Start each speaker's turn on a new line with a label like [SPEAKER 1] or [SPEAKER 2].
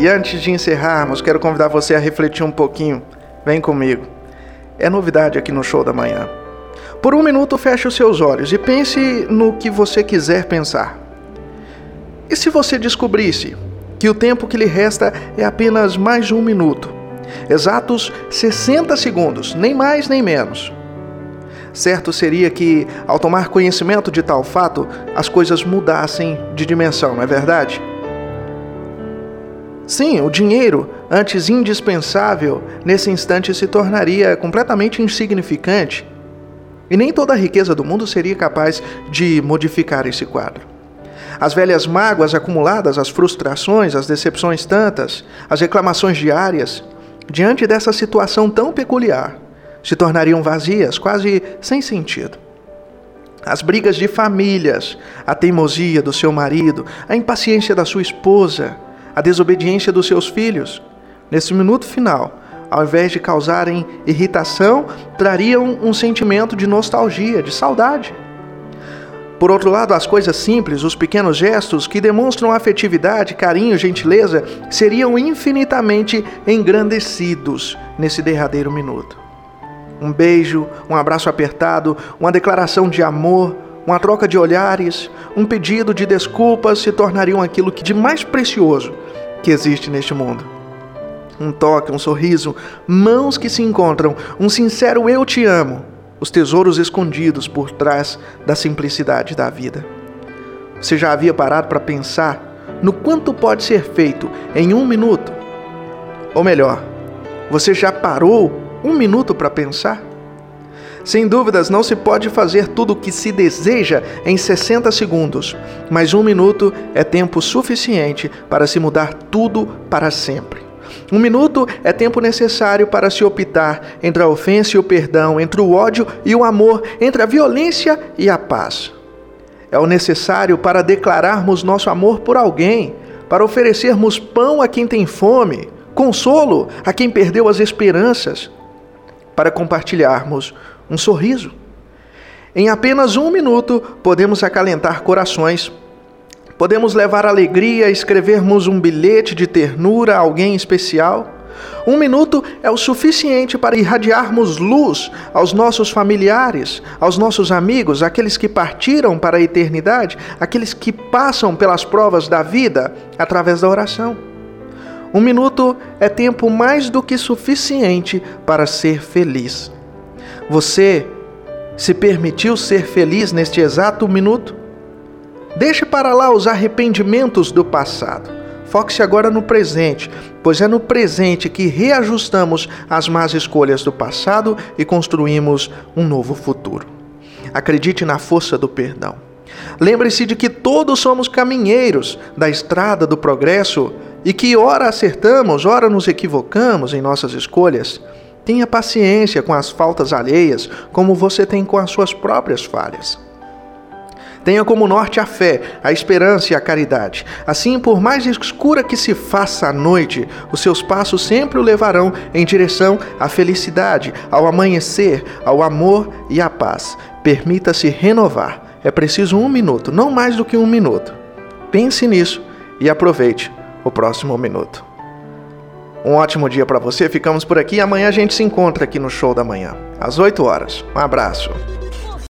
[SPEAKER 1] E antes de encerrarmos, quero convidar você a refletir um pouquinho. Vem comigo. É novidade aqui no show da manhã. Por um minuto, feche os seus olhos e pense no que você quiser pensar. E se você descobrisse que o tempo que lhe resta é apenas mais um minuto? Exatos 60 segundos, nem mais nem menos. Certo seria que, ao tomar conhecimento de tal fato, as coisas mudassem de dimensão, não é verdade? Sim, o dinheiro, antes indispensável, nesse instante se tornaria completamente insignificante. E nem toda a riqueza do mundo seria capaz de modificar esse quadro. As velhas mágoas acumuladas, as frustrações, as decepções tantas, as reclamações diárias, diante dessa situação tão peculiar, se tornariam vazias, quase sem sentido. As brigas de famílias, a teimosia do seu marido, a impaciência da sua esposa, a desobediência dos seus filhos, nesse minuto final, ao invés de causarem irritação, trariam um sentimento de nostalgia, de saudade. Por outro lado, as coisas simples, os pequenos gestos que demonstram afetividade, carinho, gentileza, seriam infinitamente engrandecidos nesse derradeiro minuto. Um beijo, um abraço apertado, uma declaração de amor, uma troca de olhares, um pedido de desculpas se tornariam aquilo que de mais precioso que existe neste mundo. Um toque, um sorriso, mãos que se encontram, um sincero eu te amo, os tesouros escondidos por trás da simplicidade da vida. Você já havia parado para pensar no quanto pode ser feito em um minuto? Ou melhor, você já parou um minuto para pensar? Sem dúvidas, não se pode fazer tudo o que se deseja em 60 segundos, mas um minuto é tempo suficiente para se mudar tudo para sempre. Um minuto é tempo necessário para se optar entre a ofensa e o perdão, entre o ódio e o amor, entre a violência e a paz. É o necessário para declararmos nosso amor por alguém, para oferecermos pão a quem tem fome, consolo a quem perdeu as esperanças, para compartilharmos um sorriso. Em apenas um minuto, podemos acalentar corações, podemos levar alegria, escrevermos um bilhete de ternura a alguém especial. Um minuto é o suficiente para irradiarmos luz aos nossos familiares, aos nossos amigos, aqueles que partiram para a eternidade, aqueles que passam pelas provas da vida através da oração. Um minuto é tempo mais do que suficiente para ser feliz. Você se permitiu ser feliz neste exato minuto? Deixe para lá os arrependimentos do passado. Foque-se agora no presente, pois é no presente que reajustamos as más escolhas do passado e construímos um novo futuro. Acredite na força do perdão. Lembre-se de que todos somos caminheiros da estrada do progresso e que ora acertamos, ora nos equivocamos em nossas escolhas. Tenha paciência com as faltas alheias, como você tem com as suas próprias falhas. Tenha como norte a fé, a esperança e a caridade. Assim, por mais escura que se faça a noite, os seus passos sempre o levarão em direção à felicidade, ao amanhecer, ao amor e à paz. Permita-se renovar. É preciso um minuto, não mais do que um minuto. Pense nisso e aproveite o próximo minuto. Um ótimo dia para você. Ficamos por aqui. Amanhã a gente se encontra aqui no show da manhã, às 8 horas. Um abraço.